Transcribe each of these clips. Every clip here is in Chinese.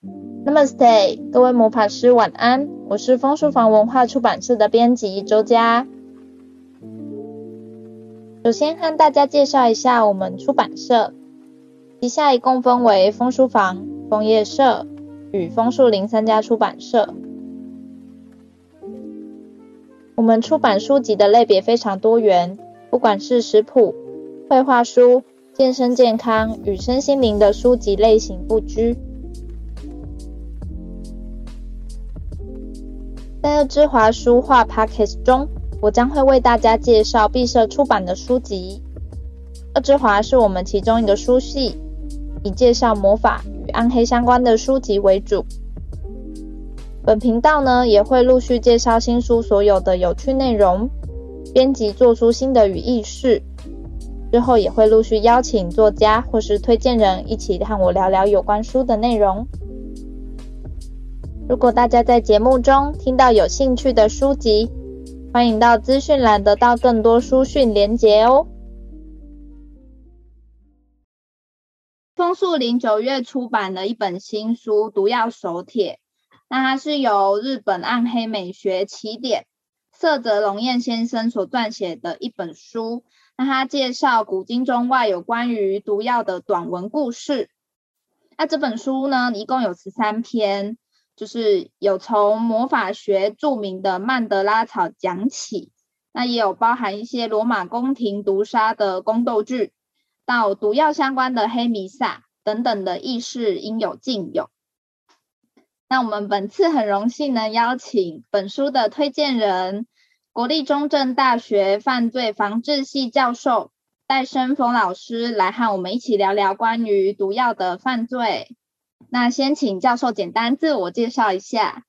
Namaste，各位魔法师晚安。我是枫书房文化出版社的编辑周佳。首先和大家介绍一下我们出版社，旗下一共分为枫书房、枫叶社与枫树林三家出版社。我们出版书籍的类别非常多元，不管是食谱、绘画书、健身健康与身心灵的书籍类型不拘。在恶之华书画 Podcast 中，我将会为大家介绍敝社出版的书籍。恶之华是我们其中一个书系，以介绍魔法与暗黑相关的书籍为主。本频道呢，也会陆续介绍新书所有的有趣内容，编辑做出心得与軼事。之后也会陆续邀请作家或是推荐人一起和我聊聊有关书的内容。如果大家在节目中听到有兴趣的书籍，欢迎到资讯栏得到更多书讯连结哦。枫树林九月出版了一本新书《毒药手帖》，那它是由日本暗黑美学起点色泽龙彦先生所撰写的一本书。那他介绍古今中外有关于毒药的短文故事。那这本书呢，一共有十三篇。就是有从魔法学著名的曼德拉草讲起，那也有包含一些罗马宫廷毒杀的宫斗剧，到毒药相关的黑弥撒等等的軼事应有尽有。那我们本次很荣幸能，邀请本书的推荐人，国立中正大学犯罪防治系教授戴生峰老师来和我们一起聊聊关于毒药的犯罪。那先请教授简单自我介绍一下。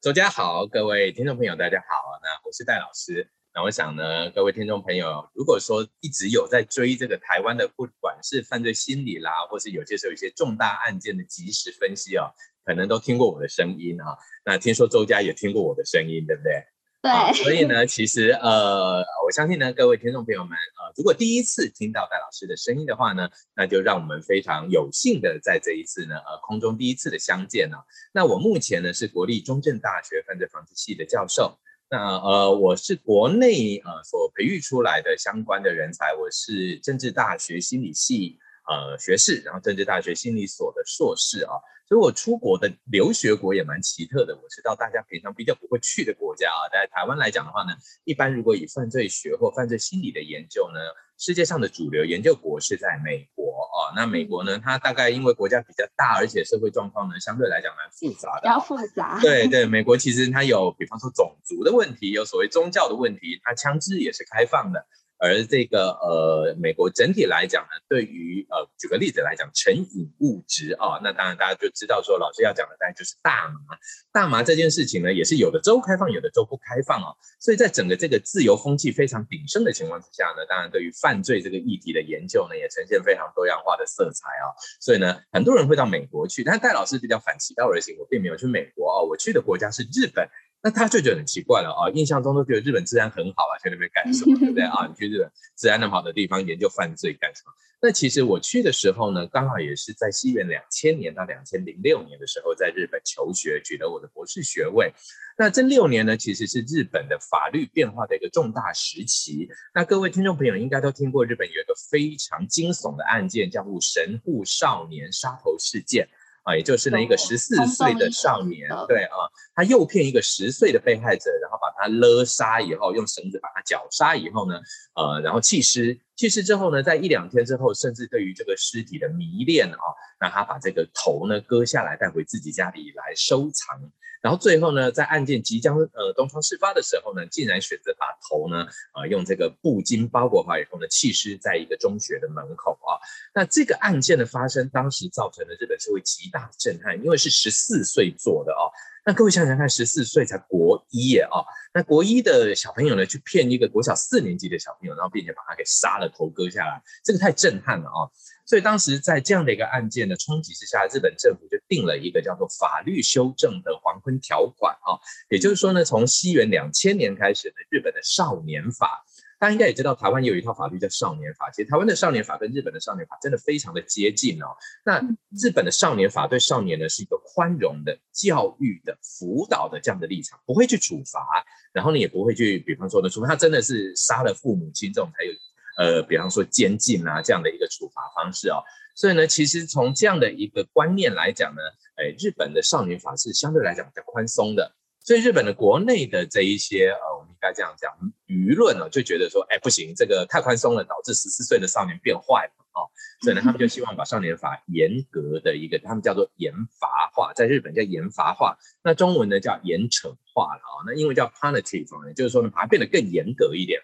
周家好，各位听众朋友，大家好。那我是戴老师。那我想呢，各位听众朋友，如果说一直有在追这个台湾的，不管是犯罪心理啦，或是有些时候一些重大案件的即时分析哦，可能都听过我的声音啊。那听说周家也听过我的声音，对不对？对、所以呢，其实呃，我相信呢，各位听众朋友们，呃，如果第一次听到戴老师的声音的话呢，那就让我们非常有幸的在这一次呢，呃，空中第一次的相见呢、那我目前呢是国立中正大学犯罪防治系的教授，那呃，我是国内呃所培育出来的相关的人才，我是政治大学心理系呃学士，然后政治大学心理所的硕士啊。所以我出国的留学国也蛮奇特的，我是到大家平常比较不会去的国家啊。在台湾来讲的话呢，一般如果以犯罪学或犯罪心理的研究呢，世界上的主流研究国是在美国啊。那美国呢，它大概因为国家比较大，而且社会状况呢相对来讲蛮复杂的。比较复杂。对对，美国其实它有，比方说种族的问题，有所谓宗教的问题，它枪支也是开放的。而这个呃，美国整体来讲呢，对于呃，举个例子来讲，成瘾物质啊，那当然大家就知道说，老师要讲的大概就是大麻。大麻这件事情呢，也是有的州开放，有的州不开放哦。所以在整个这个自由风气非常鼎盛的情况之下呢，当然对于犯罪这个议题的研究呢，也呈现非常多样化的色彩啊。所以呢，很多人会到美国去，但戴老师比较反其道而行，我并没有去美国啊，我去的国家是日本。那他就觉得很奇怪了啊，印象中都觉得日本治安很好啊，去那边干什么，对不对啊？你去日本治安那么好的地方研究犯罪干什么？那其实我去的时候呢，刚好也是在西元两千年到两千零六年的时候，在日本求学，取得我的博士学位。那这六年呢，其实是日本的法律变化的一个重大时期。那各位听众朋友应该都听过，日本有一个非常惊悚的案件，叫做神户少年杀头事件。啊，也就是呢，一个十四岁的少年，对啊，他诱骗一个十岁的被害者，然后把他勒杀以后，用绳子把他绞杀以后呢，呃，然后弃尸，弃尸之后呢，在一两天之后，甚至对于这个尸体的迷恋啊，让他把这个头呢割下来带回自己家里来收藏。然后最后呢，在案件即将呃东窗事发的时候呢，竟然选择把头呢，呃用这个布巾包裹好以后呢，弃尸在一个中学的门口啊。那这个案件的发生，当时造成了日本社会极大的震撼，因为是十四岁做的哦。那各位想想看，十四岁才国一耶啊，那国一的小朋友呢，去骗一个国小四年级的小朋友，然后并且把他给杀了，头割下来，这个太震撼了啊。所以当时在这样的一个案件的冲击之下，日本政府就定了一个叫做法律修正的黄昏条款啊，也就是说呢，从西元两千年开始呢，日本的少年法大家应该也知道，台湾有一套法律叫少年法。其实台湾的少年法跟日本的少年法真的非常的接近哦。那日本的少年法对少年呢是一个宽容的、教育的、辅导的这样的立场，不会去处罚，然后呢也不会去，比方说呢，除非他真的是杀了父母亲这种才有，呃，比方说监禁啊这样的一个处罚方式哦。所以呢，其实从这样的一个观念来讲呢，哎，日本的少年法是相对来讲比较宽松的。所以日本的国内的这一些呃，我们应该这样讲，舆论呢就觉得说，哎，不行，这个太宽松了，导致十四岁的少年变坏了哦。所以呢，他们就希望把少年法严格的一个，他们叫做严罚化，在日本叫严罚化，那中文呢叫严惩化了啊、哦。那英文叫 punitive，就是说呢，把它变得更严格一点。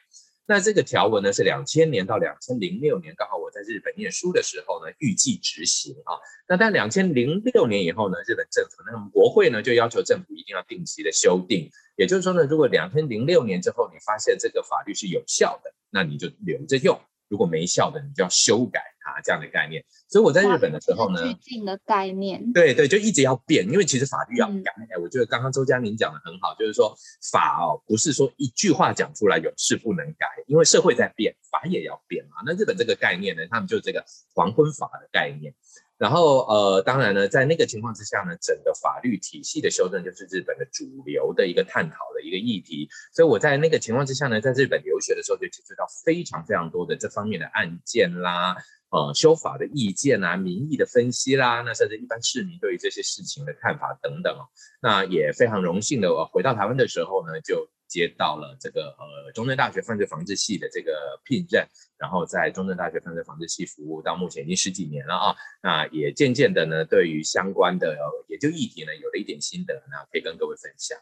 那这个条文呢是两千年到两千零六年，刚好我在日本念书的时候呢，预计执行啊。那在两千零六年以后呢，日本政府那么国会呢就要求政府一定要定期的修订，也就是说呢，如果两千零六年之后你发现这个法律是有效的，那你就留着用。如果没效的，你就要修改它这样的概念。所以我在日本的时候呢，最近的概念，对对，就一直要变，因为其实法律要改。我觉得刚刚周佳宁讲的很好，就是说法哦，不是说一句话讲出来有事不能改，因为社会在变，法也要变嘛。那日本这个概念呢，他们就这个黄昏法的概念。然后呃，当然呢，在那个情况之下呢，整个法律体系的修正就是日本的主流的一个探讨的一个议题。所以我在那个情况之下呢，在日本留学的时候就接触到非常非常多的这方面的案件啦，呃，修法的意见啊，民意的分析啦，那甚至一般市民对于这些事情的看法等等哦。那也非常荣幸的，我回到台湾的时候呢，就。接到了这个呃中正大学犯罪防治系的这个聘任，然后在中正大学犯罪防治系服务到目前已经十几年了啊，那也渐渐的呢，对于相关的研究议题呢，有了一点心得，那可以跟各位分享。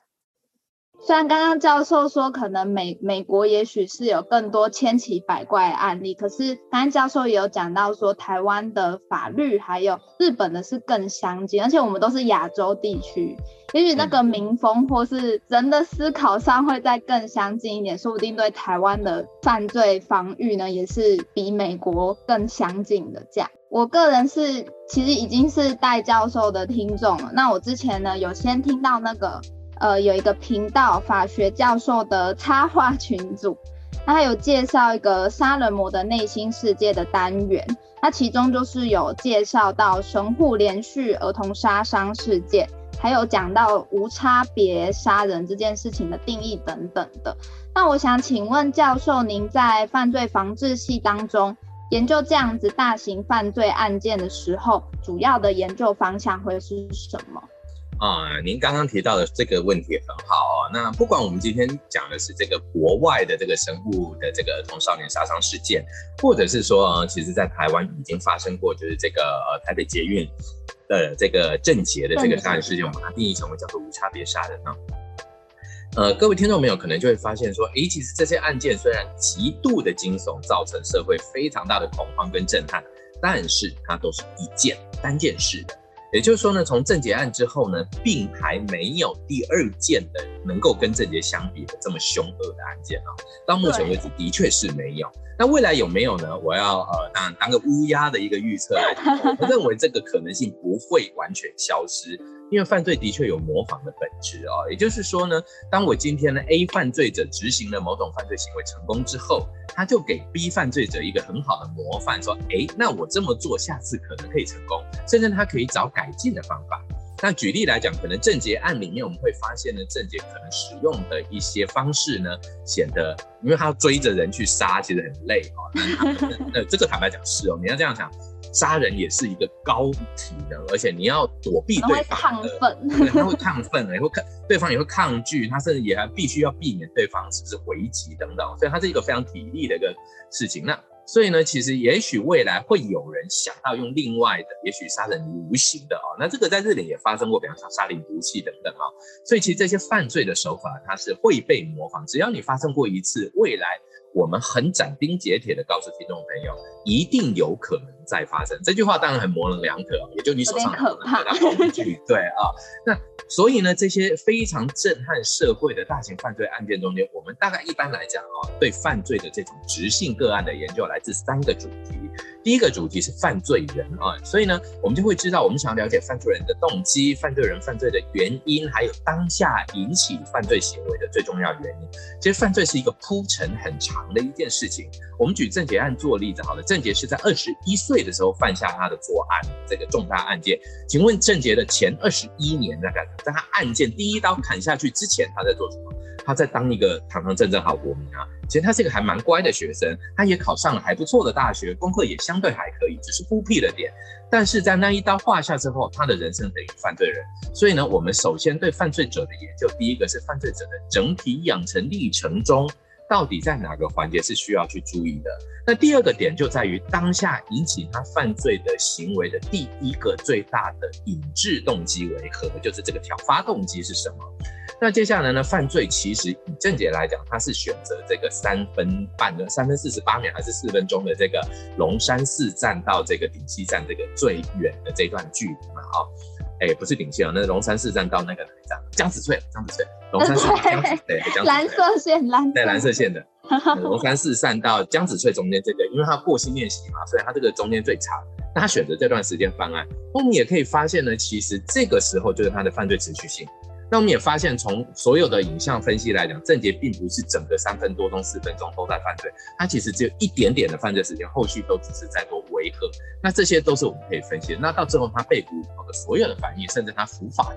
虽然刚刚教授说可能美美国也许是有更多千奇百怪的案例，可是刚刚教授也有讲到说台湾的法律还有日本的是更相近，而且我们都是亚洲地区，也许那个民风或是人的思考上会再更相近一点，说不定对台湾的犯罪防御呢也是比美国更相近的。这样，我个人是其实已经是戴教授的听众了，那我之前呢有先听到那个。呃，有一个频道法学教授的插画群组，那他有介绍一个杀人魔的内心世界的单元，那其中就是有介绍到神户连续儿童杀伤事件，还有讲到无差别杀人这件事情的定义等等的。那我想请问教授，您在犯罪防治系当中研究这样子大型犯罪案件的时候，主要的研究方向会是什么？啊，您刚刚提到的这个问题很好哦。那不管我们今天讲的是这个国外的这个神户的这个儿童少年杀伤事件，或者是说啊，其实在台湾已经发生过，就是这个呃台北捷运的这个郑捷的这个杀人事件，我们把它定义成为叫做无差别杀人啊。呃，各位听众朋友可能就会发现说，诶，其实这些案件虽然极度的惊悚，造成社会非常大的恐慌跟震撼，但是它都是一件单件事的。也就是说呢，从郑捷案之后呢，并还没有第二件的能够跟郑捷相比的这么凶恶的案件啊。到目前为止，的确是没有。那未来有没有呢？我要呃，当然当个乌鸦的一个预测来，我认为这个可能性不会完全消失。因为犯罪的确有模仿的本质啊，也就是说呢，当我今天呢 A 犯罪者执行了某种犯罪行为成功之后，他就给 B 犯罪者一个很好的模范，说，哎，那我这么做下次可能可以成功，甚至他可以找改进的方法。那举例来讲，可能郑捷案里面我们会发现呢，郑捷可能使用的一些方式呢，显得因为他要追着人去杀，其实很累啊。那 那这个坦白讲是哦，你要这样想。杀人也是一个高体能，而且你要躲避对方的，他会亢奋，他会亢奋，也会抗，对方也会抗拒，他甚至也还必须要避免对方是不是回击等等，所以它是一个非常体力的一个事情。那所以呢，其实也许未来会有人想到用另外的，也许杀人于无形的哦，那这个在日本也发生过，比方说杀人毒气等等啊。所以其实这些犯罪的手法，它是会被模仿，只要你发生过一次，未来我们很斩钉截铁的告诉听众朋友，一定有可能。再发生。这句话当然很模棱两可，也就你手上有点可怕。对啊，那所以呢，这些非常震撼社会的大型犯罪案件中间，我们大概一般来讲啊，对犯罪的这种直性个案的研究来自三个主题。第一个主题是犯罪人啊，所以呢，我们就会知道，我们想要了解犯罪人的动机、犯罪人犯罪的原因，还有当下引起犯罪行为的最重要原因。其实犯罪是一个铺陈很长的一件事情。我们举郑杰案做例子好了，郑杰是在二十一岁的时候犯下他的作案，这个重大案件。请问郑捷的前二十一年在干什么？在他案件第一刀砍下去之前，他在做什么？他在当一个堂堂正正好国民啊。其实他是一个还蛮乖的学生，他也考上了还不错的大学，功课也相对还可以，只是孤僻了点。但是在那一刀划下之后，他的人生等于犯罪人。所以呢，我们首先对犯罪者的研究，第一个是犯罪者的整体养成历程中。到底在哪个环节是需要去注意的？那第二个点就在于当下引起他犯罪的行为的第一个最大的引致动机为何？就是这个挑发动机是什么？那接下来呢？犯罪其实以郑捷来讲，他是选择这个三分半的三分四十八秒还是四分钟的这个龙山寺站到这个顶溪站这个最远的这段距离嘛？啊、哎，不是顶线啊，那个龙山寺站到那个哪一站？江子翠，江子翠。龙山寺江子对，蓝色线，蓝对蓝色线的 龙山寺站到江子翠中间这个，因为他过新练习嘛，所以他这个中间最长。那他选择这段时间犯案，那我们也可以发现呢，其实这个时候就是他的犯罪持续性。那我们也发现，从所有的影像分析来讲，郑捷并不是整个三分多钟、四分钟都在犯罪，他其实只有一点点的犯罪时间，后续都只是在做维和。那这些都是我们可以分析的。那到最后他被捕以后的所有的反应，甚至他伏法。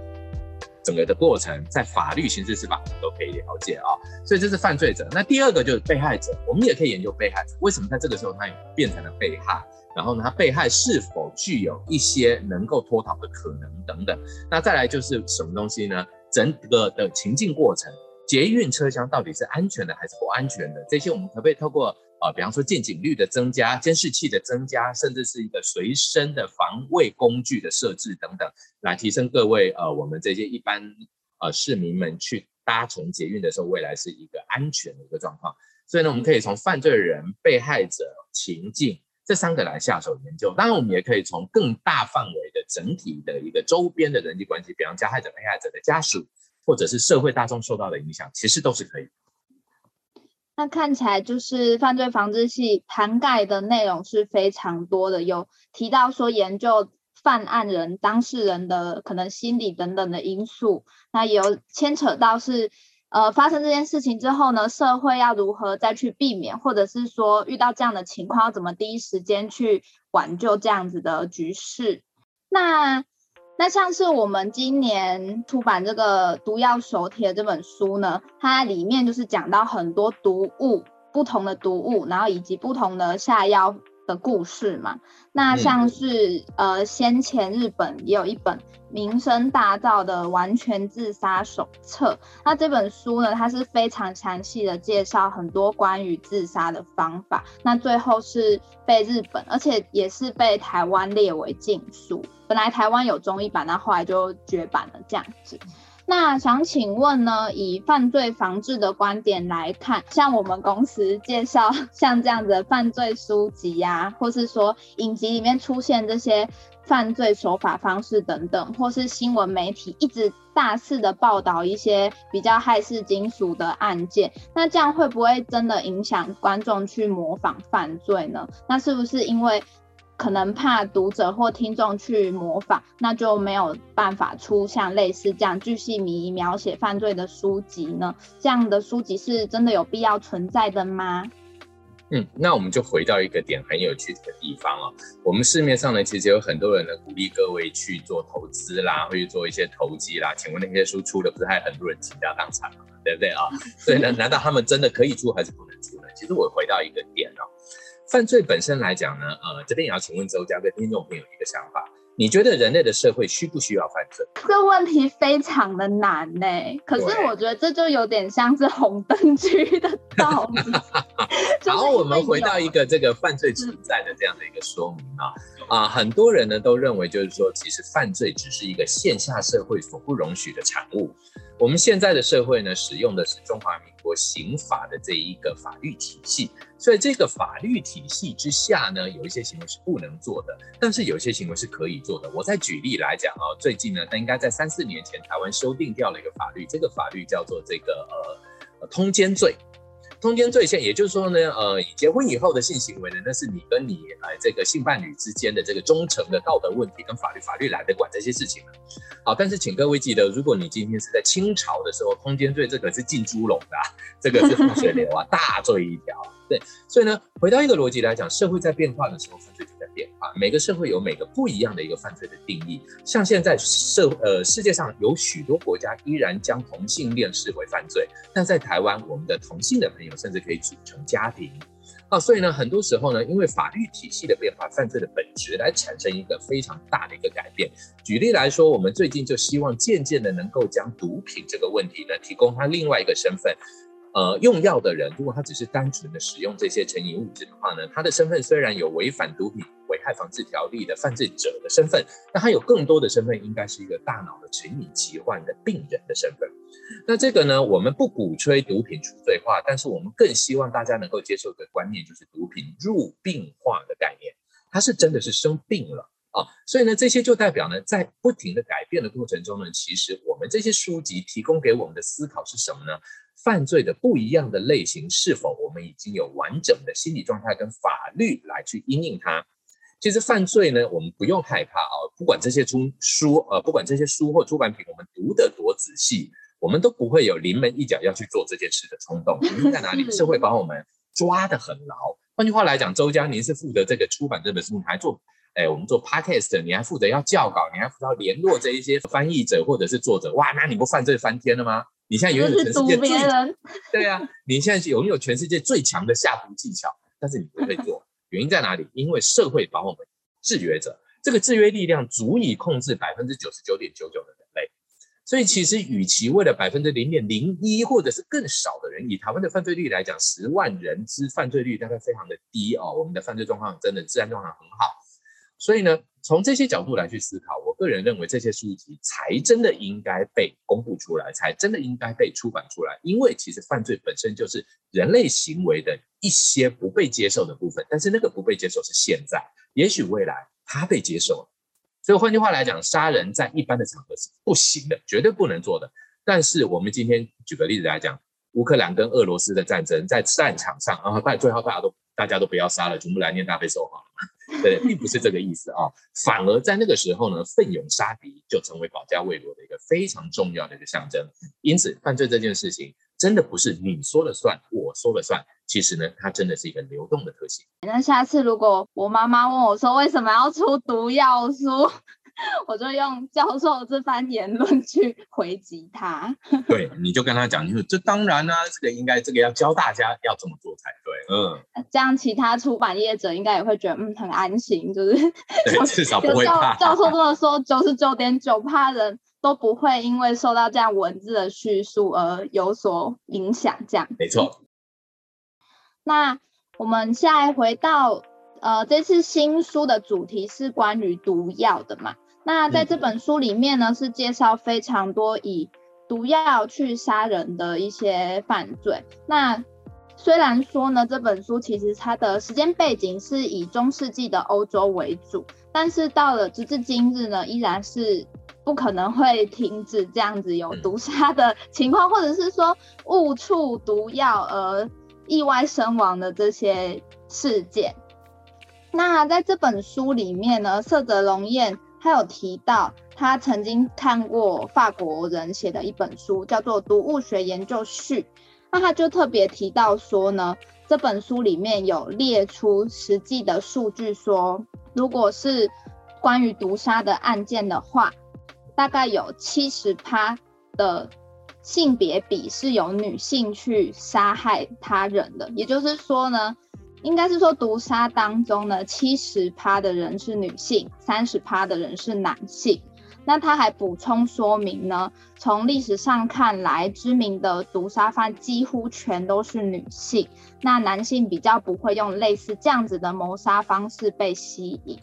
整个的过程，在法律、刑事司法都可以了解啊，所以这是犯罪者。那第二个就是被害者，我们也可以研究被害者为什么在这个时候他变成了被害，然后呢，他被害是否具有一些能够脱逃的可能等等。那再来就是什么东西呢？整个的情境过程，捷运车厢到底是安全的还是不安全的？这些我们可不可以透过？啊，比方说见警率的增加、监视器的增加，甚至是一个随身的防卫工具的设置等等，来提升各位呃我们这些一般呃市民们去搭乘捷运的时候，未来是一个安全的一个状况。所以呢，我们可以从犯罪人、被害者、情境这三个来下手研究。当然，我们也可以从更大范围的整体的一个周边的人际关系，比方加害者、被害者的家属，或者是社会大众受到的影响，其实都是可以。那看起来就是犯罪防治系涵盖的内容是非常多的，有提到说研究犯案人当事人的可能心理等等的因素，那也有牵扯到是呃发生这件事情之后呢，社会要如何再去避免，或者是说遇到这样的情况要怎么第一时间去挽救这样子的局势，那。那像是我们今年出版这个《毒药手帖》这本书呢，它里面就是讲到很多毒物，不同的毒物，然后以及不同的下药的故事嘛。那像是、嗯、呃，先前日本也有一本名声大噪的《完全自杀手册》，那这本书呢，它是非常详细的介绍很多关于自杀的方法。那最后是被日本，而且也是被台湾列为禁书。本来台湾有中译版，那后来就绝版了这样子。那想请问呢，以犯罪防治的观点来看，像我们公司介绍像这样子的犯罪书籍呀、啊，或是说影集里面出现这些犯罪手法方式等等，或是新闻媒体一直大肆的报道一些比较骇世惊俗的案件，那这样会不会真的影响观众去模仿犯罪呢？那是不是因为？可能怕读者或听众去模仿，那就没有办法出像类似这样巨细靡遗描写犯罪的书籍呢？这样的书籍是真的有必要存在的吗？嗯，那我们就回到一个点很有趣的地方哦。我们市面上呢，其实有很多人呢鼓励各位去做投资啦，会去做一些投机啦。请问那些书出的，不是还有很多人倾家荡产吗？对不对啊？所以呢，难道他们真的可以出还是不能出呢？其实我回到一个点哦。犯罪本身来讲呢，呃，这边也要请问周家跟听众朋友一个想法，你觉得人类的社会需不需要犯罪？这个问题非常的难呢，可是我觉得这就有点像是红灯区的道理。然后我们回到一个这个犯罪存在的这样的一个说明啊，啊、呃，很多人呢都认为就是说，其实犯罪只是一个线下社会所不容许的产物。我们现在的社会呢，使用的是中华民国刑法的这一个法律体系，所以这个法律体系之下呢，有一些行为是不能做的，但是有些行为是可以做的。我再举例来讲哦，最近呢，那应该在三四年前，台湾修订掉了一个法律，这个法律叫做这个呃通奸罪。通奸罪现，也就是说呢，呃，结婚以后的性行为呢，那是你跟你呃这个性伴侣之间的这个忠诚的道德问题，跟法律法律懒得管这些事情了。好，但是请各位记得，如果你今天是在清朝的时候，通奸罪这个是进猪笼的，这个是放 水流啊，大罪一条。对，所以呢，回到一个逻辑来讲，社会在变化的时候，犯罪就在变化。每个社会有每个不一样的一个犯罪的定义。像现在社呃世界上有许多国家依然将同性恋视为犯罪，但在台湾，我们的同性的朋友甚至可以组成家庭。啊，所以呢，很多时候呢，因为法律体系的变化，犯罪的本质来产生一个非常大的一个改变。举例来说，我们最近就希望渐渐的能够将毒品这个问题呢，提供他另外一个身份。呃，用药的人，如果他只是单纯的使用这些成瘾物质的话呢，他的身份虽然有违反毒品危害防治条例的犯罪者的身份，那他有更多的身份，应该是一个大脑的成瘾疾患的病人的身份。那这个呢，我们不鼓吹毒品除罪化，但是我们更希望大家能够接受一个观念，就是毒品入病化的概念，它是真的是生病了啊。所以呢，这些就代表呢，在不停的改变的过程中呢，其实我们这些书籍提供给我们的思考是什么呢？犯罪的不一样的类型，是否我们已经有完整的心理状态跟法律来去因应它？其实犯罪呢，我们不用害怕啊，不管这些出书呃，不管这些书或出版品，我们读得多仔细，我们都不会有临门一脚要去做这件事的冲动。原因在哪里？社会把我们抓得很牢。换句话来讲，周江，您是负责这个出版这本书，你还做，哎，我们做 podcast，你还负责要校稿，你还负责要联络这一些翻译者或者是作者，哇，那你不犯罪翻天了吗？你现在拥有全世界最对啊，你现在拥有全世界最强的下毒技巧，但是你不会做，原因在哪里？因为社会把我们制约着，这个制约力量足以控制百分之九十九点九九的人类。所以其实，与其为了百分之零点零一或者是更少的人，以台湾的犯罪率来讲，十万人之犯罪率大概非常的低哦，我们的犯罪状况真的治安状况很好。所以呢，从这些角度来去思考，我个人认为这些书籍才真的应该被公布出来，才真的应该被出版出来。因为其实犯罪本身就是人类行为的一些不被接受的部分，但是那个不被接受是现在，也许未来它被接受了。所以换句话来讲，杀人在一般的场合是不行的，绝对不能做的。但是我们今天举个例子来讲，乌克兰跟俄罗斯的战争在战场上，然后大最后大家都大家都不要杀了，全部来念大悲咒好。对，并不是这个意思啊，反而在那个时候呢，奋勇杀敌就成为保家卫国的一个非常重要的一个象征。因此，犯罪这件事情真的不是你说了算，我说了算。其实呢，它真的是一个流动的特性。那下次如果我妈妈问我说为什么要出毒药书？我就用教授这番言论去回击他。对，你就跟他讲，你说这当然呢、啊，这个应该这个要教大家要这么做才对。嗯，这样其他出版业者应该也会觉得嗯很安心，就是对至少不会怕。教授这么说，九十九点九趴人都不会因为受到这样文字的叙述而有所影响。这样没错。那我们现在回到呃，这次新书的主题是关于毒药的嘛？那在这本书里面呢，是介绍非常多以毒药去杀人的一些犯罪。那虽然说呢，这本书其实它的时间背景是以中世纪的欧洲为主，但是到了直至今日呢，依然是不可能会停止这样子有毒杀的 情况，或者是说误触毒药而意外身亡的这些事件。那在这本书里面呢，色泽龙彦。他有提到，他曾经看过法国人写的一本书，叫做《毒物学研究序》。那他就特别提到说呢，这本书里面有列出实际的数据，说如果是关于毒杀的案件的话，大概有七十趴的性别比是由女性去杀害他人的。也就是说呢。应该是说，毒杀当中呢，七十趴的人是女性，三十趴的人是男性。那他还补充说明呢，从历史上看来，知名的毒杀犯几乎全都是女性，那男性比较不会用类似这样子的谋杀方式被吸引。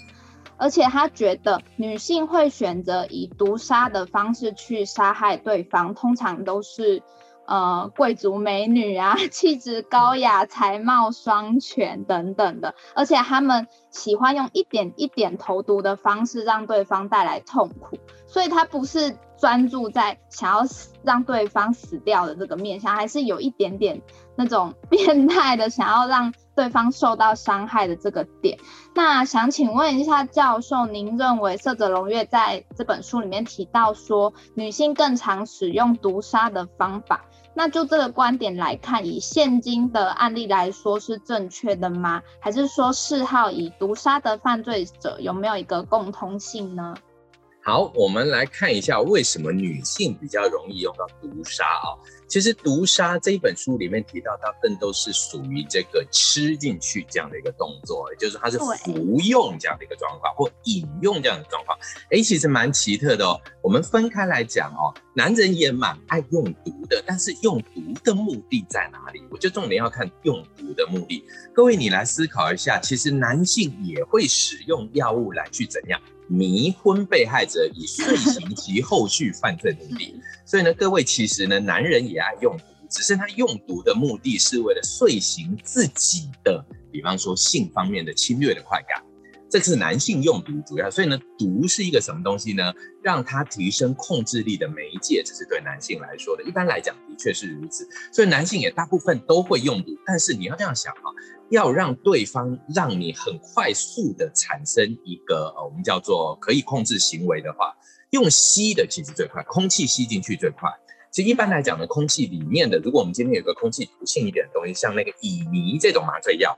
而且他觉得女性会选择以毒杀的方式去杀害对方，通常都是。呃，贵族美女啊，气质高雅，才貌双全等等的，而且他们喜欢用一点一点投毒的方式让对方带来痛苦，所以他不是专注在想要让对方死掉的这个面向，还是有一点点那种 变态的想要让对方受到伤害的这个点。那想请问一下教授，您认为色泽龙月在这本书里面提到说，女性更常使用毒杀的方法？那就这个观点来看，以现今的案例来说是正确的吗？还是说嗜好以毒杀的犯罪者有没有一个共通性呢？好，我们来看一下为什么女性比较容易用到毒杀啊？其实毒杀这一本书里面提到，大部分都是属于这个吃进去这样的一个动作，也就是它是服用这样的一个状况，或饮用这样的状况。哎，其实蛮奇特的哦。我们分开来讲哦，男人也蛮爱用毒的，但是用毒的目的在哪里？我觉得重点要看用毒的目的。各位，你来思考一下，其实男性也会使用药物来去怎样？迷昏被害者以遂行其后续犯罪目的，所以呢，各位其实呢，男人也爱用毒，只是他用毒的目的是为了遂行自己的，比方说性方面的侵略的快感。这是男性用毒主要，所以呢，毒是一个什么东西呢？让他提升控制力的媒介，这是对男性来说的。一般来讲，的确是如此。所以男性也大部分都会用毒，但是你要这样想啊，要让对方让你很快速的产生一个呃，我们叫做可以控制行为的话，用吸的其实最快，空气吸进去最快。其实一般来讲呢，空气里面的，如果我们今天有个空气毒性一点的东西，像那个乙醚这种麻醉药。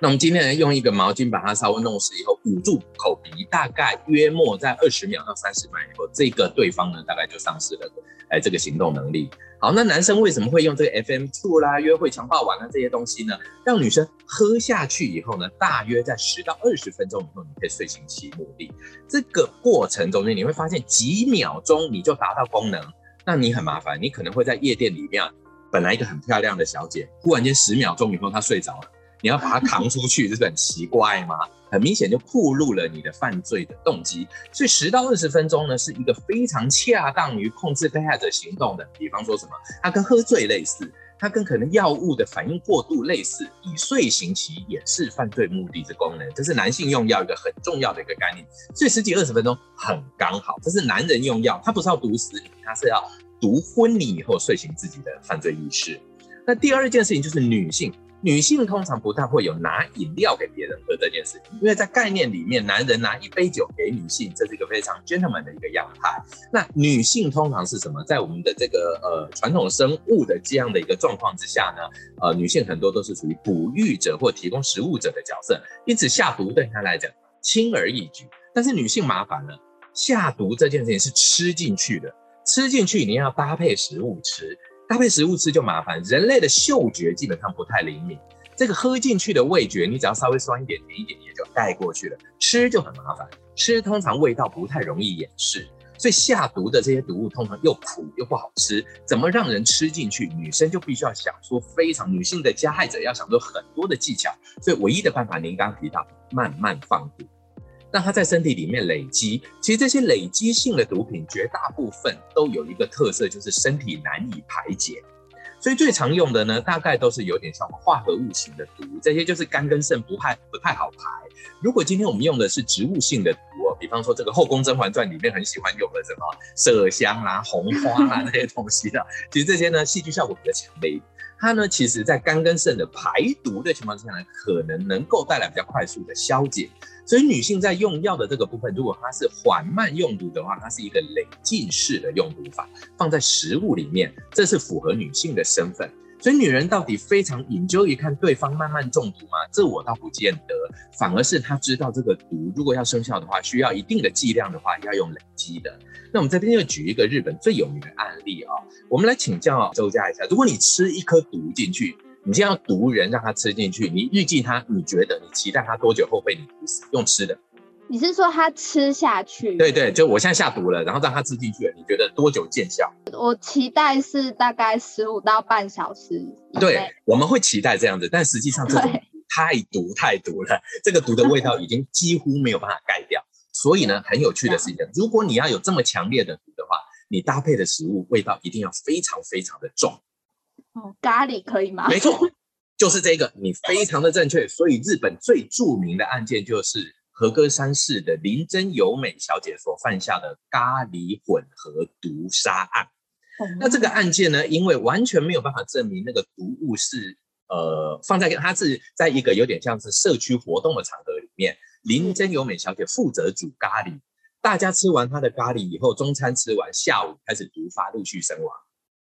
那我们今天呢，用一个毛巾把它稍微弄湿以后，捂住口鼻，大概约莫在二十秒到三十秒以后，这个对方呢，大概就丧失了哎这个行动能力。好，那男生为什么会用这个 FM2 啦、约会强化丸啊这些东西呢？让女生喝下去以后呢，大约在十到二十分钟以后，你可以睡醒其目的。这个过程中间你会发现几秒钟你就达到功能，那你很麻烦，你可能会在夜店里面，本来一个很漂亮的小姐，忽然间十秒钟以后她睡着了。你要把它扛出去，这是很奇怪吗？很明显就暴露了你的犯罪的动机。所以十到二十分钟呢，是一个非常恰当于控制被害者行动的。比方说什么，它跟喝醉类似，它跟可能药物的反应过度类似，以睡行其掩饰犯罪目的的功能。这是男性用药一个很重要的一个概念。所以十几二十分钟很刚好。这是男人用药，他不是要毒死你，他是要毒昏你以后睡醒自己的犯罪意识。那第二件事情就是女性。女性通常不太会有拿饮料给别人喝这件事情，因为在概念里面，男人拿一杯酒给女性，这是一个非常 gentleman 的一个样态。那女性通常是什么？在我们的这个呃传统生物的这样的一个状况之下呢，呃，女性很多都是属于哺育者或提供食物者的角色，因此下毒对她来讲轻而易举。但是女性麻烦了，下毒这件事情是吃进去的，吃进去你要搭配食物吃。搭配食物吃就麻烦，人类的嗅觉基本上不太灵敏，这个喝进去的味觉，你只要稍微酸一点、甜一点，也就盖过去了。吃就很麻烦，吃通常味道不太容易掩饰，所以下毒的这些毒物通常又苦又不好吃，怎么让人吃进去？女生就必须要想出非常女性的加害者要想出很多的技巧，所以唯一的办法，您刚刚提到慢慢放毒。让它在身体里面累积，其实这些累积性的毒品绝大部分都有一个特色，就是身体难以排解。所以最常用的呢，大概都是有点像化合物型的毒，这些就是肝跟肾不太不太好排。如果今天我们用的是植物性的毒，比方说这个《后宫甄嬛传》里面很喜欢用的什么麝香啦、红花啦这些东西的，其实这些呢戏剧效果比较强烈。它呢，其实在肝跟肾的排毒的情况之下呢，可能能够带来比较快速的消解。所以女性在用药的这个部分，如果它是缓慢用毒的话，它是一个累进式的用毒法，放在食物里面，这是符合女性的身份。所以女人到底非常研究一看对方慢慢中毒吗？这我倒不见得，反而是她知道这个毒如果要生效的话，需要一定的剂量的话，要用累积的。那我们这边就举一个日本最有名的案例啊，我们来请教周佳一下，如果你吃一颗毒进去。你这样毒人，让他吃进去，你预计他，你觉得你期待他多久后被你毒死？用吃的？你是说他吃下去？对对，就我现在下毒了，然后让他吃进去了，你觉得多久见效？我期待是大概十五到半小时。对，我们会期待这样子，但实际上这种太毒太毒了，这个毒的味道已经几乎没有办法盖掉。所以呢，很有趣的事情，如果你要有这么强烈的毒的话，你搭配的食物味道一定要非常非常的重。哦，咖喱可以吗？没错，就是这个，你非常的正确。所以日本最著名的案件就是和歌山市的林真由美小姐所犯下的咖喱混合毒杀案。那这个案件呢，因为完全没有办法证明那个毒物是呃放在它是在一个有点像是社区活动的场合里面，林真由美小姐负责煮咖喱，大家吃完她的咖喱以后，中餐吃完，下午开始毒发，陆续身亡。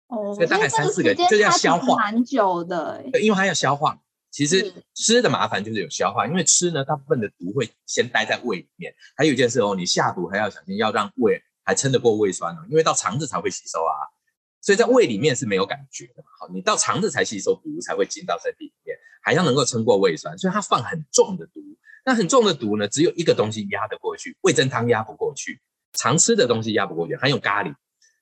哦，所以大概三四个就要消化，蛮久的。对，因为它要消化。其实吃的麻烦就是有消化，因为吃呢，大部分的毒会先待在胃里面。还有一件事哦，你下毒还要小心，要让胃还撑得过胃酸哦，因为到肠子才会吸收啊。所以在胃里面是没有感觉的嘛，好，你到肠子才吸收毒，才会进到身体里面，还要能够撑过胃酸，所以它放很重的毒。那很重的毒呢，只有一个东西压得过去，味噌汤压不过去，常吃的东西压不过去，还有咖喱，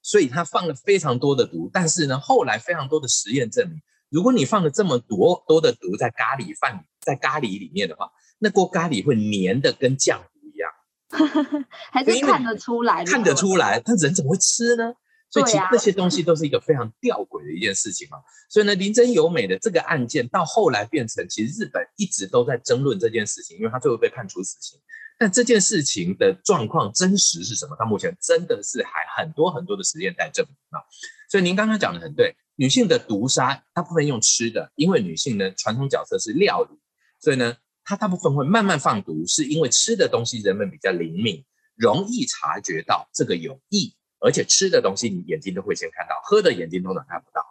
所以他放了非常多的毒。但是呢，后来非常多的实验证明，如果你放了这么多多的毒在咖喱饭，在咖喱里面的话，那锅咖喱会黏的跟浆糊一样，还是看得出来，看得出来，但人怎么会吃呢？所以其实这些东西都是一个非常吊诡的一件事情嘛。所以呢，林真由美的这个案件到后来变成，其实日本一直都在争论这件事情，因为他最后被判处死刑。但这件事情的状况真实是什么？到目前真的是还很多很多的实验在证明啊。所以您刚刚讲的很对，女性的毒杀大部分用吃的，因为女性呢传统角色是料理，所以呢她大部分会慢慢放毒，是因为吃的东西人们比较灵敏，容易察觉到这个有益。而且吃的东西，你眼睛都会先看到，喝的眼睛通常看不到，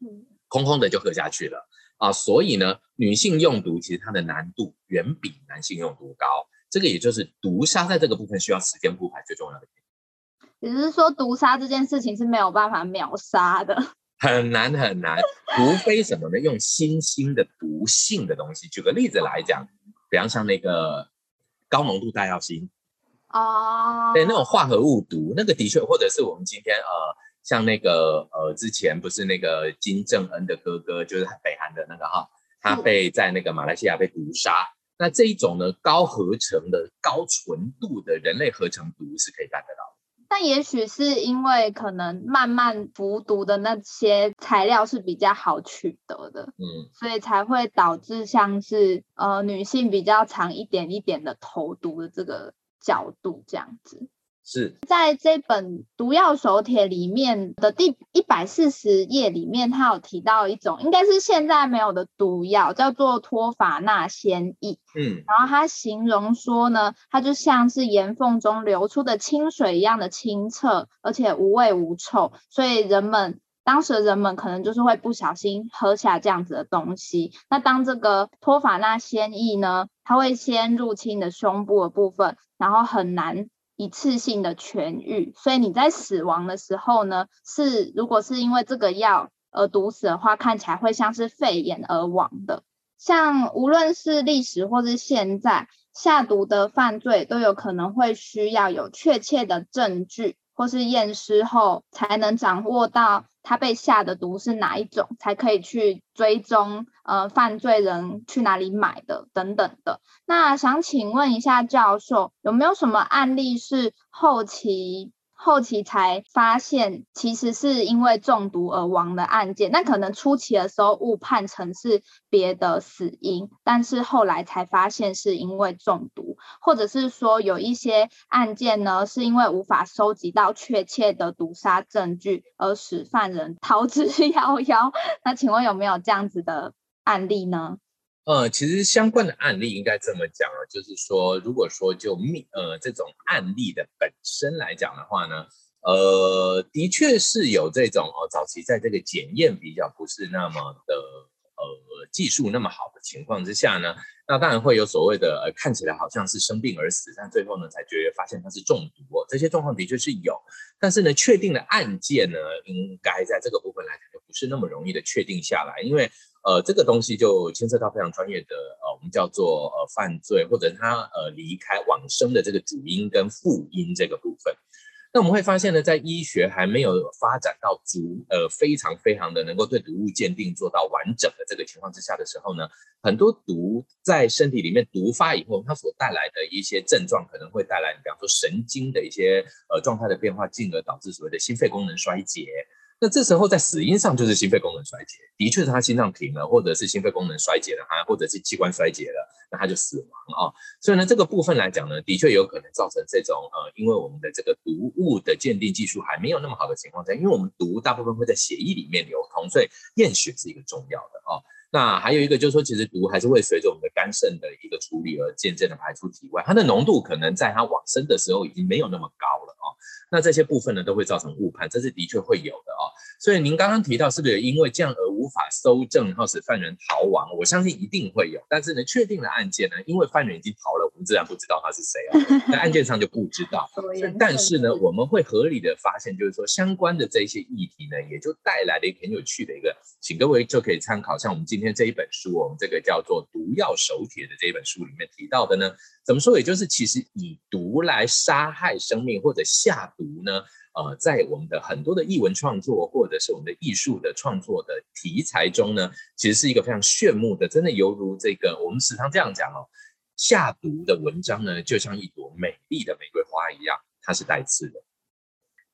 嗯，空空的就喝下去了啊。所以呢，女性用毒其实它的难度远比男性用毒高，这个也就是毒杀在这个部分需要时间铺排最重要的原因。也就是说，毒杀这件事情是没有办法秒杀的，很难很难，除非什么呢？用新兴的毒性的东西。举个例子来讲，比方像那个高浓度大药锌。哦，对，那种化合物毒，那个的确，或者是我们今天呃，像那个呃，之前不是那个金正恩的哥哥，就是北韩的那个哈，他被在那个马来西亚被毒杀。那这一种呢，高合成的、高纯度的人类合成毒是可以办得到的。但也许是因为可能慢慢服毒的那些材料是比较好取得的，嗯，所以才会导致像是呃女性比较常一点一点的投毒的这个。角度这样子是在这本毒药手帖里面的第一百四十页里面，它有提到一种应该是现在没有的毒药，叫做托法纳鲜液。嗯，然后它形容说呢，它就像是岩缝中流出的清水一样的清澈，而且无味无臭，所以人们。当时的人们可能就是会不小心喝下这样子的东西。那当这个托法纳鲜液呢，它会先入侵你的胸部的部分，然后很难一次性的痊愈。所以你在死亡的时候呢，是如果是因为这个药而毒死的话，看起来会像是肺炎而亡的。像无论是历史或是现在，下毒的犯罪都有可能会需要有确切的证据。或是验尸后才能掌握到他被下的毒是哪一种，才可以去追踪呃犯罪人去哪里买的等等的。那想请问一下教授，有没有什么案例是后期？后期才发现，其实是因为中毒而亡的案件。那可能初期的时候误判成是别的死因，但是后来才发现是因为中毒，或者是说有一些案件呢，是因为无法收集到确切的毒杀证据，而使犯人 逃之夭夭。那请问有没有这样子的案例呢？呃，其实相关的案例应该这么讲啊，就是说，如果说就命呃这种案例的本身来讲的话呢，呃，的确是有这种哦，早期在这个检验比较不是那么的呃技术那么好的情况之下呢，那当然会有所谓的呃看起来好像是生病而死，但最后呢才觉得发现他是中毒哦，这些状况的确是有，但是呢确定的案件呢，应该在这个部分来讲就不是那么容易的确定下来，因为。呃，这个东西就牵涉到非常专业的，呃，我们叫做呃犯罪或者他呃离开往生的这个主因跟副因这个部分。那我们会发现呢，在医学还没有发展到足呃非常非常的能够对毒物鉴定做到完整的这个情况之下的时候呢，很多毒在身体里面毒发以后，它所带来的一些症状可能会带来，比方说神经的一些呃状态的变化，进而导致所谓的心肺功能衰竭。那这时候在死因上就是心肺功能衰竭，的确是他心脏停了，或者是心肺功能衰竭了，啊，或者是器官衰竭了，那他就死亡啊。所以呢，这个部分来讲呢，的确有可能造成这种呃，因为我们的这个毒物的鉴定技术还没有那么好的情况下，因为我们毒大部分会在血液里面流通，所以验血是一个重要的啊。那还有一个就是说，其实毒还是会随着我们的肝肾的一个处理而渐渐的排出体外，它的浓度可能在它往生的时候已经没有那么高了啊。那这些部分呢，都会造成误判，这是的确会有的哦。所以您刚刚提到是不是因为这样而无法搜证，然后使犯人逃亡？我相信一定会有。但是呢，确定的案件呢，因为犯人已经逃了，我们自然不知道他是谁啊，在案件上就不知道。但是呢，我们会合理的发现，就是说相关的这些议题呢，也就带来了一个很有趣的一个，请各位就可以参考，像我们今天这一本书，我们这个叫做《毒药手帖》的这一本书里面提到的呢。怎么说？也就是其实以毒来杀害生命或者下毒呢？呃，在我们的很多的译文创作或者是我们的艺术的创作的题材中呢，其实是一个非常炫目的，真的犹如这个我们时常这样讲哦，下毒的文章呢，就像一朵美丽的玫瑰花一样，它是带刺的。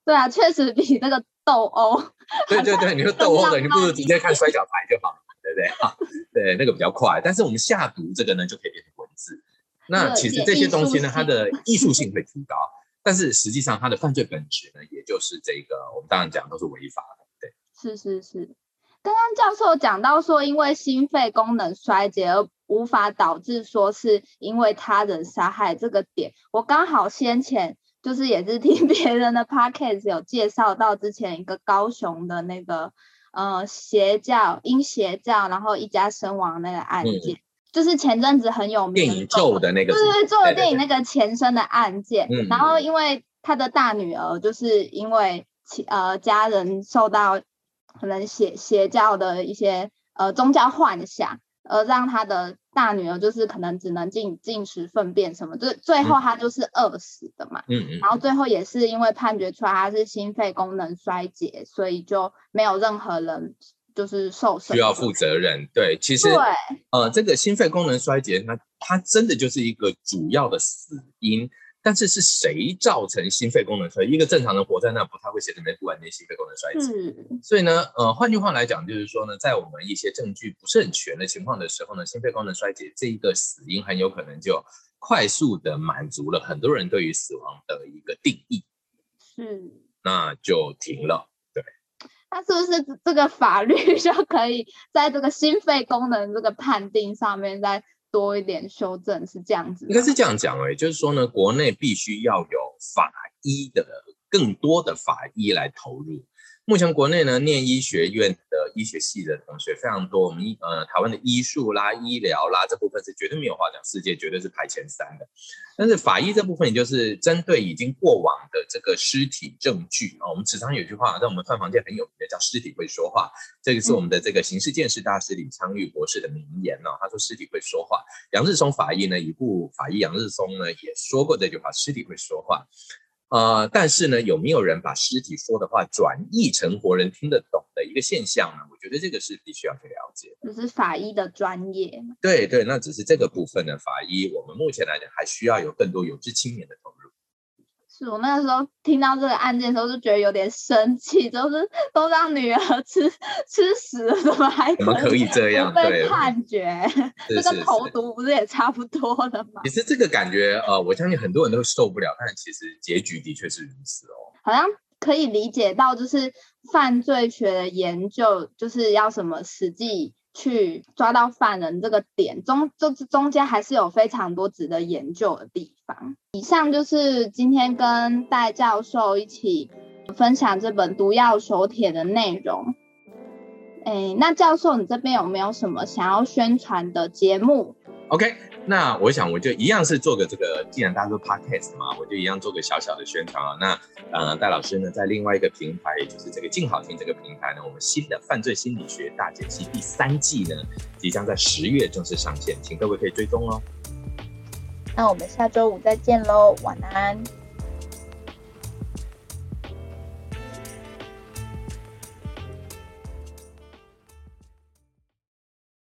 对啊，确实比那个斗殴。对对对，你说斗殴的，你不如直接看摔角牌就好了，对不对？啊，对，那个比较快。但是我们下毒这个呢，就可以变成文字。那其实这些东西呢，它的艺术性会提高，但是实际上他的犯罪本质呢，也就是这个，我们当然讲都是违法的，对。是是是，刚刚教授讲到说，因为心肺功能衰竭而无法导致说是因为他人杀害这个点，我刚好先前就是也是听 别人的 podcast 有介绍到之前一个高雄的那个呃邪教因邪教然后一家身亡那个案件。嗯就是前阵子很有名的电影咒的那个，对对，做了电影那个前身的案件，对对对，然后因为他的大女儿就是因为其呃家人受到可能邪邪教的一些呃宗教幻想，而让他的大女儿就是可能只能进进食粪便什么，最最后他就是饿死的嘛，嗯嗯，然后最后也是因为判决出来他是心肺功能衰竭，所以就没有任何人。就是受伤，需要负责任。对，其实对，呃，这个心肺功能衰竭，它它真的就是一个主要的死因。但是是谁造成心肺功能衰？一个正常人活在那，不太会写里面突然间心肺功能衰竭。嗯。所以呢，呃，换句话来讲，就是说呢，在我们一些证据不是很全的情况的时候呢，心肺功能衰竭这一个死因很有可能就快速的满足了很多人对于死亡的一个定义。是。那就停了。那是不是这个法律 就可以在这个心肺功能这个判定上面再多一点修正？是这样子？应该是这样讲诶，就是说呢，国内必须要有法医的更多的法医来投入。目前国内呢，念医学院的医学系的同学非常多。我们呃，台湾的医术啦、医疗啦这部分是绝对没有话讲，世界绝对是排前三的。但是法医这部分，也就是针对已经过往的这个尸体证据啊，我们时常有句话在我们犯房界很有名的，叫“尸体会说话”。这个是我们的这个刑事鉴识大师李昌钰博士的名言哦。他说：“尸体会说话。”杨日松法医呢，一部法医杨日松呢也说过这句话：“尸体会说话。”呃，但是呢，有没有人把尸体说的话转译成活人听得懂的一个现象呢？我觉得这个是必须要去了解。这是法医的专业。对对，那只是这个部分的法医，我们目前来讲还需要有更多有志青年的投入。是我那个时候听到这个案件的时候，就觉得有点生气，就是都让女儿吃吃屎了，怎么还怎么可以这样 被判决？这个投毒不是也差不多的吗？其实这个感觉，呃，我相信很多人都受不了，但其实结局的确是如此哦。好像可以理解到，就是犯罪学的研究，就是要什么实际。去抓到犯人这个点中，就是中间还是有非常多值得研究的地方。以上就是今天跟戴教授一起分享这本《毒药手帖》的内容。哎，那教授，你这边有没有什么想要宣传的节目？OK。那我想我就一样是做个这个，既然大家都 podcast 嘛，我就一样做个小小的宣传啊。那呃，戴老师呢，在另外一个平台，也就是这个静好听这个平台呢，我们新的犯罪心理学大解析第三季呢，即将在十月正式上线，请各位可以追踪哦。那我们下周五再见喽，晚安。